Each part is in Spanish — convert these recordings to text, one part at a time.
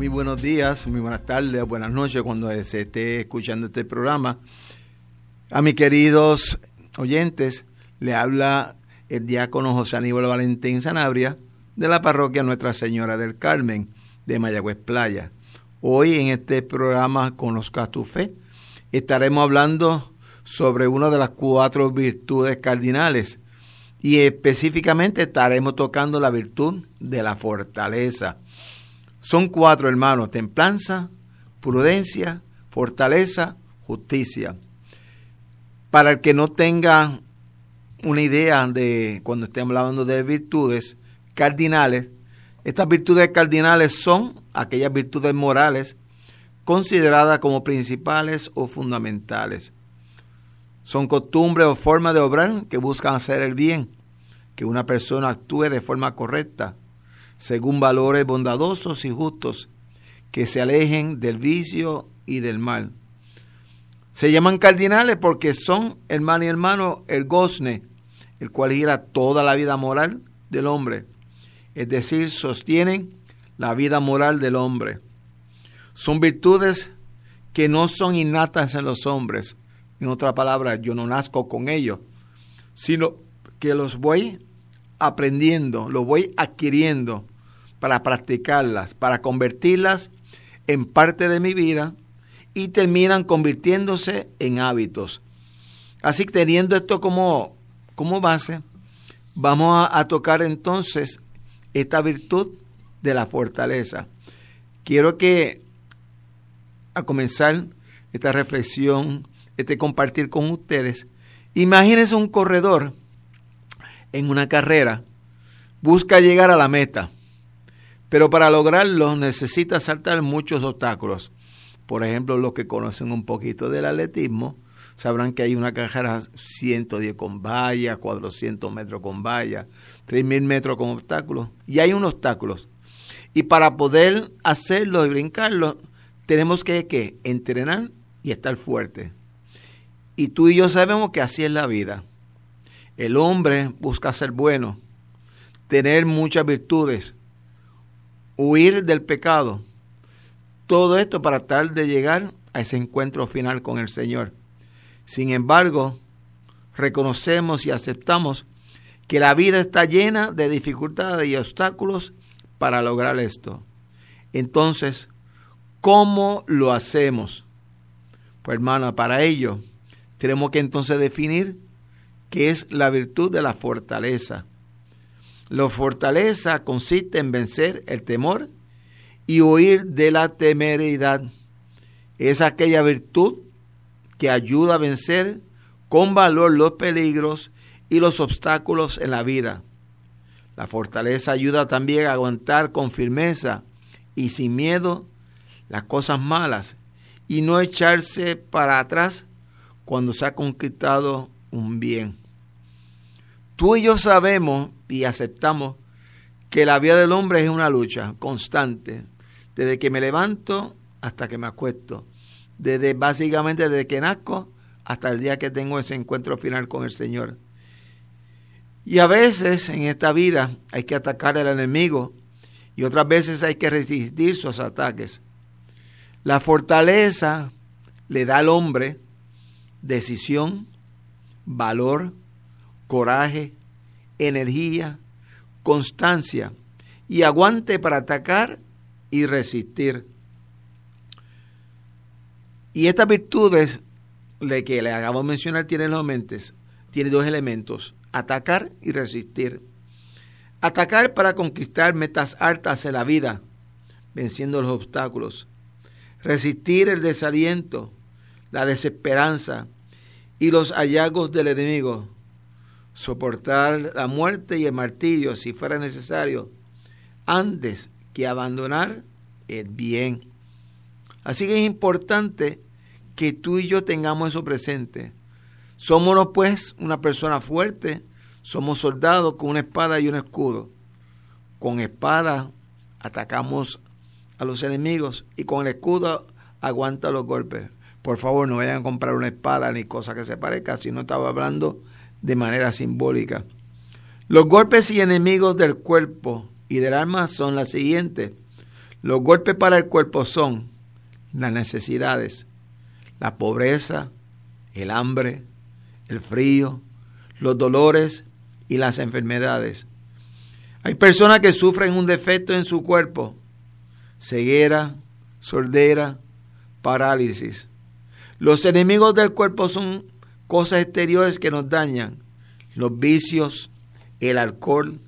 muy buenos días, muy buenas tardes, buenas noches cuando se esté escuchando este programa. A mis queridos oyentes, le habla el diácono José Aníbal Valentín Sanabria de la parroquia Nuestra Señora del Carmen de Mayagüez Playa. Hoy en este programa Conozca tu Fe estaremos hablando sobre una de las cuatro virtudes cardinales y específicamente estaremos tocando la virtud de la fortaleza. Son cuatro hermanos, templanza, prudencia, fortaleza, justicia. Para el que no tenga una idea de cuando estemos hablando de virtudes cardinales, estas virtudes cardinales son aquellas virtudes morales consideradas como principales o fundamentales. Son costumbres o formas de obrar que buscan hacer el bien, que una persona actúe de forma correcta, según valores bondadosos y justos, que se alejen del vicio y del mal. Se llaman cardinales porque son, hermano y hermano, el gozne, el cual gira toda la vida moral del hombre, es decir, sostienen la vida moral del hombre. Son virtudes que no son innatas en los hombres. En otra palabra, yo no nazco con ellos, sino que los voy aprendiendo, los voy adquiriendo para practicarlas, para convertirlas en parte de mi vida y terminan convirtiéndose en hábitos. Así que teniendo esto como, como base, vamos a, tocar entonces esta virtud de la fortaleza. Quiero que a comenzar esta reflexión, este compartir con ustedes, imagínense un corredor en una carrera, busca llegar a la meta pero para lograrlo necesita saltar muchos obstáculos. Por ejemplo, los que conocen un poquito del atletismo sabrán que hay una carrera 110 con valla, 400 metros con valla, 3000 metros con obstáculos. Y hay unos obstáculos. Y para poder hacerlo y brincarlo, tenemos que entrenar y estar fuerte. Y tú y yo sabemos que así es la vida. El hombre busca ser bueno, tener muchas virtudes, huir del pecado. Todo esto para tratar de llegar a ese encuentro final con el Señor. Sin embargo, reconocemos y aceptamos que la vida está llena de dificultades y obstáculos para lograr esto. Entonces, ¿cómo lo hacemos? Pues hermano, para ello tenemos que entonces definir qué es la virtud de la fortaleza. La fortaleza consiste en vencer el temor y huir de la temeridad. Es aquella virtud que ayuda a vencer con valor los peligros y los obstáculos en la vida. La fortaleza ayuda también a aguantar con firmeza y sin miedo las cosas malas y no echarse para atrás cuando se ha conquistado un bien. Tú y yo sabemos y aceptamos que la vida del hombre es una lucha constante, desde que me levanto hasta que me acuesto, desde básicamente desde que nazco hasta el día que tengo ese encuentro final con el Señor. Y a veces en esta vida hay que atacar al enemigo y otras veces hay que resistir sus ataques. La fortaleza le da al hombre decisión, valor, coraje, energía, constancia y aguante para atacar y resistir. Y estas virtudes de que le hagamos mencionar tienen los mentes, tiene dos elementos, atacar y resistir. Atacar para conquistar metas altas en la vida, venciendo los obstáculos. Resistir el desaliento, la desesperanza y los hallazgos del enemigo, soportar la muerte y el martirio si fuera necesario, antes que abandonar el bien. Así que es importante que tú y yo tengamos eso presente. Somos pues una persona fuerte, somos soldados con una espada y un escudo. Con espada atacamos a los enemigos y con el escudo aguanta los golpes. Por favor, no vayan a comprar una espada ni cosa que se parezca, si no estaba hablando de manera simbólica. Los golpes y enemigos del cuerpo y del alma son las siguientes. Los golpes para el cuerpo son las necesidades, la pobreza, el hambre, el frío, los dolores y las enfermedades. Hay personas que sufren un defecto en su cuerpo, ceguera, sordera, parálisis. Los enemigos del cuerpo son cosas exteriores que nos dañan, los vicios, el alcohol,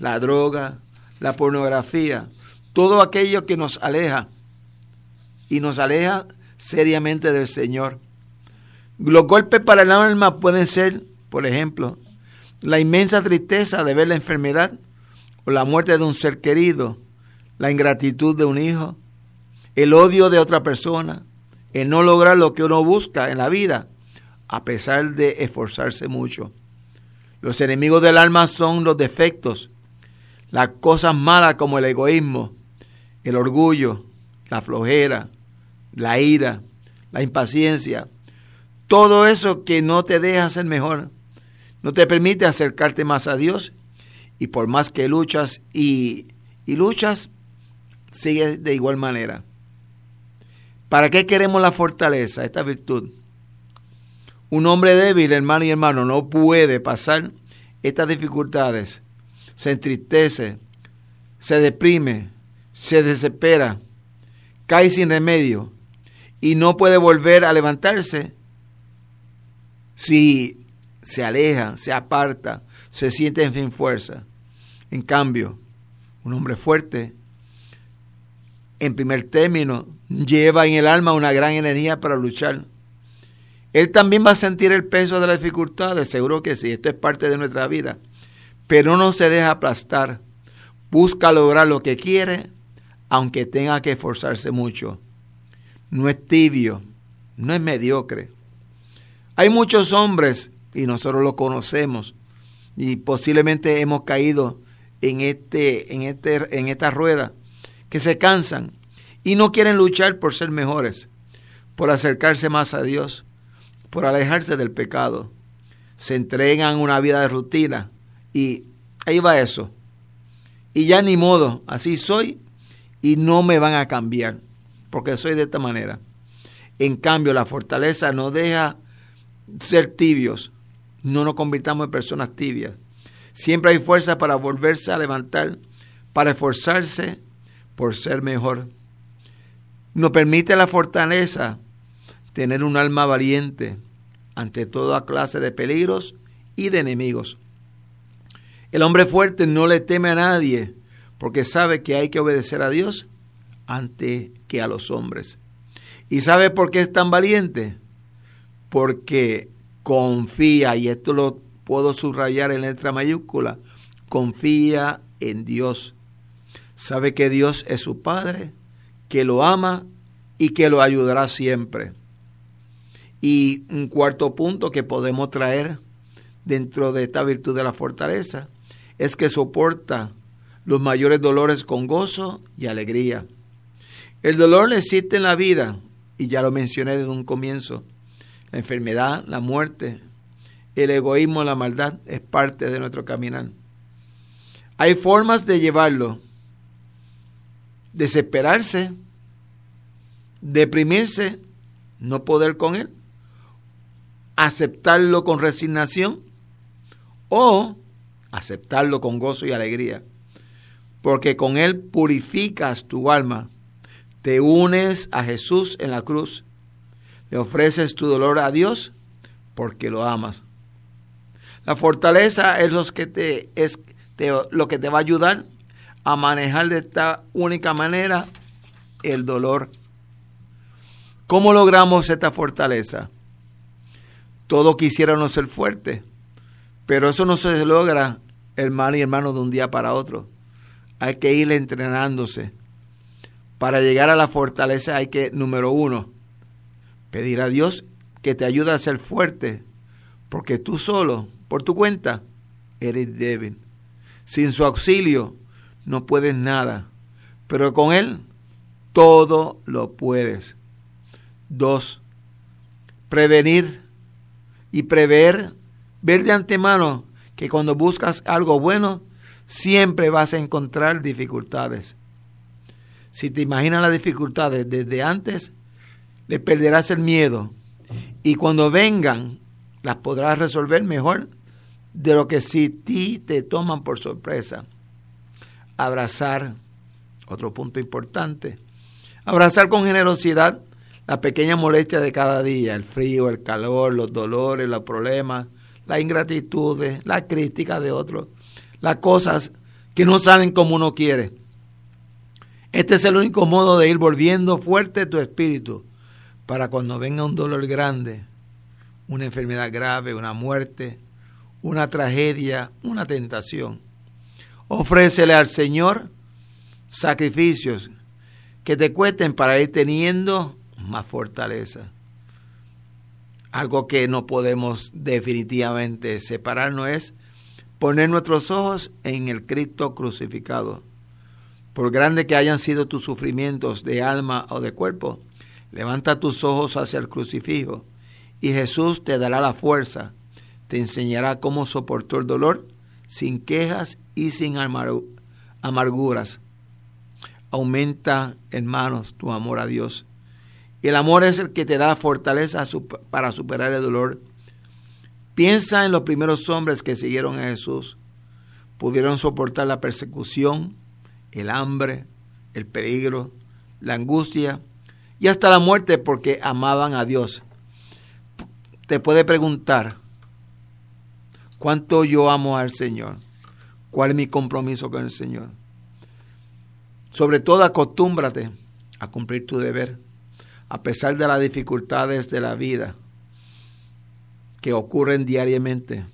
la droga, la pornografía, todo aquello que nos aleja y nos aleja seriamente del Señor. Los golpes para el alma pueden ser, por ejemplo, la inmensa tristeza de ver la enfermedad o la muerte de un ser querido, la ingratitud de un hijo, el odio de otra persona, el no lograr lo que uno busca en la vida, a pesar de esforzarse mucho. Los enemigos del alma son los defectos, las cosas malas como el egoísmo, el orgullo, la flojera, la ira, la impaciencia, todo eso que no te deja ser mejor, no te permite acercarte más a Dios y por más que luchas y, y luchas, sigues de igual manera. ¿Para qué queremos la fortaleza, esta virtud? Un hombre débil, hermano y hermano, no puede pasar estas dificultades. Se entristece, se deprime, se desespera, cae sin remedio y no puede volver a levantarse si se aleja, se aparta, se siente en fin fuerza. En cambio, un hombre fuerte, en primer término, lleva en el alma una gran energía para luchar. Él también va a sentir el peso de las dificultades, seguro que sí, esto es parte de nuestra vida. Pero no se deja aplastar, busca lograr lo que quiere, aunque tenga que esforzarse mucho. No es tibio, no es mediocre. Hay muchos hombres, y nosotros lo conocemos, y posiblemente hemos caído en, este, en, este, en esta rueda, que se cansan y no quieren luchar por ser mejores, por acercarse más a Dios, por alejarse del pecado. Se entregan a una vida de rutina y ahí va eso. Y ya ni modo, así soy y no me van a cambiar, porque soy de esta manera. En cambio, la fortaleza no deja ser tibios, no nos convirtamos en personas tibias. Siempre hay fuerza para volverse a levantar, para esforzarse por ser mejor. Nos permite la fortaleza tener un alma valiente ante toda clase de peligros y de enemigos. El hombre fuerte no le teme a nadie porque sabe que hay que obedecer a Dios antes que a los hombres. ¿Y sabe por qué es tan valiente? Porque confía, y esto lo puedo subrayar en letra mayúscula, confía en Dios. Sabe que Dios es su Padre que lo ama y que lo ayudará siempre. Y un cuarto punto que podemos traer dentro de esta virtud de la fortaleza es que soporta los mayores dolores con gozo y alegría. El dolor existe en la vida, y ya lo mencioné desde un comienzo. La enfermedad, la muerte, el egoísmo, la maldad es parte de nuestro caminar. Hay formas de llevarlo, desesperarse, deprimirse, no poder con él, aceptarlo con resignación o aceptarlo con gozo y alegría, porque con él purificas tu alma, te unes a Jesús en la cruz, le ofreces tu dolor a Dios porque lo amas. La fortaleza es, que te, es lo que te va a ayudar a manejar de esta única manera el dolor. ¿Cómo logramos esta fortaleza? Todos quisiéramos ser fuertes, pero eso no se logra, hermano y hermano, de un día para otro. Hay que ir entrenándose. Para llegar a la fortaleza hay que, número uno, Pedir a Dios que te ayude a ser fuerte, porque tú solo, por tu cuenta, eres débil. Sin su auxilio no puedes nada, pero con Él todo lo puedes. Dos, prevenir y prever, ver de antemano que cuando buscas algo bueno, siempre vas a encontrar dificultades. Si te imaginas las dificultades desde antes, le perderás el miedo. Y cuando vengan, las podrás resolver mejor de lo que si ti te toman por sorpresa. Abrazar, otro punto importante. Abrazar con generosidad la pequeña molestia de cada día, el frío, el calor, los dolores, los problemas, las ingratitudes, la crítica de otros, las cosas que no salen como uno quiere. Este es el único modo de ir volviendo fuerte tu espíritu para cuando venga un dolor grande, una enfermedad grave, una muerte, una tragedia, una tentación. Ofrécele al Señor sacrificios que te cuesten para ir teniendo más fortaleza. Algo que no podemos definitivamente separarnos es poner nuestros ojos en el Cristo crucificado. Por grande que hayan sido tus sufrimientos de alma o de cuerpo, levanta tus ojos hacia el crucifijo y Jesús te dará la fuerza, te enseñará cómo soportó el dolor sin quejas y sin amarguras. Aumenta, hermanos, tu amor a Dios el amor es el que te da fortaleza para superar el dolor. Piensa en los primeros hombres que siguieron a Jesús. Pudieron soportar la persecución, el hambre, el peligro, la angustia y hasta la muerte porque amaban a Dios. Te puede preguntar, ¿cuánto yo amo al Señor? ¿Cuál es mi compromiso con el Señor? Sobre todo acostúmbrate a cumplir tu deber a pesar de las dificultades de la vida que ocurren diariamente.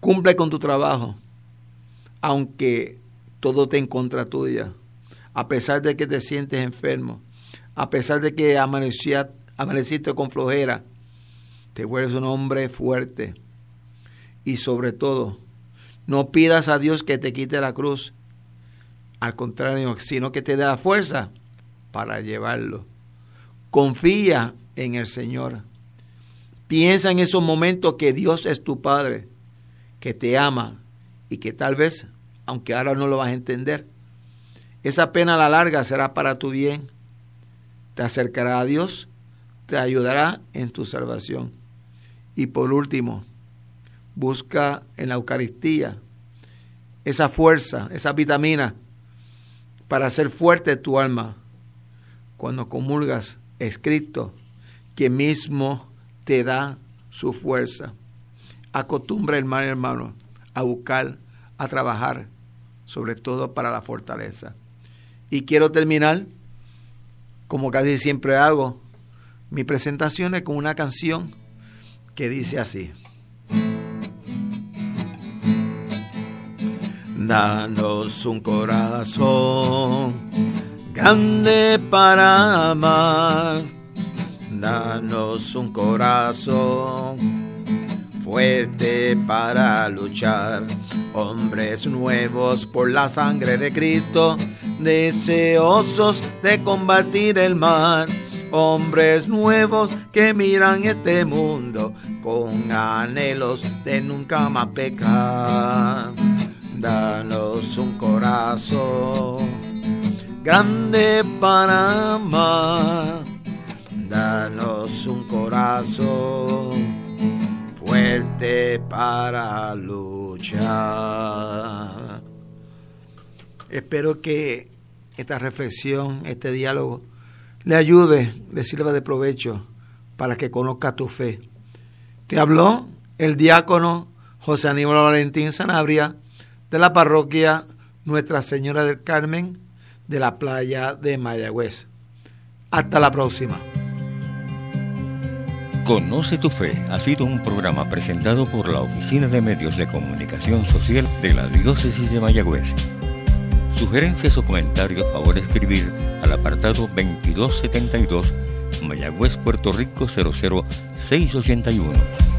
Cumple con tu trabajo, aunque todo te en contra tuya, a pesar de que te sientes enfermo, a pesar de que amaneciste con flojera, te vuelves un hombre fuerte. Y sobre todo, no pidas a Dios que te quite la cruz, al contrario, sino que te dé la fuerza para llevarlo. Confía en el Señor. Piensa en esos momentos que Dios es tu Padre, que te ama y que tal vez, aunque ahora no lo vas a entender, esa pena a la larga será para tu bien. Te acercará a Dios, te ayudará en tu salvación. Y por último, busca en la Eucaristía esa fuerza, esa vitamina para hacer fuerte tu alma cuando comulgas escrito que mismo te da su fuerza. Acostumbra, hermano hermano, a buscar, a trabajar, sobre todo para la fortaleza. Y quiero terminar, como casi siempre hago, mi presentaciones con una canción que dice así. Danos un corazón grande para amar. Danos un corazón fuerte para luchar. Hombres nuevos por la sangre de Cristo, deseosos de combatir el mal. Hombres nuevos que miran este mundo con anhelos de nunca más pecar. Danos un corazón grande para amar. Danos un corazón fuerte para luchar. Espero que esta reflexión, este diálogo, le ayude, le sirva de provecho para que conozca tu fe. Te habló el diácono José Aníbal Valentín Sanabria de la parroquia Nuestra Señora del Carmen de la playa de Mayagüez. Hasta la próxima. Conoce tu fe ha sido un programa presentado por la Oficina de Medios de Comunicación Social de la Diócesis de Mayagüez. Sugerencias o comentarios, favor escribir al apartado 2272 Mayagüez, Puerto Rico 00681.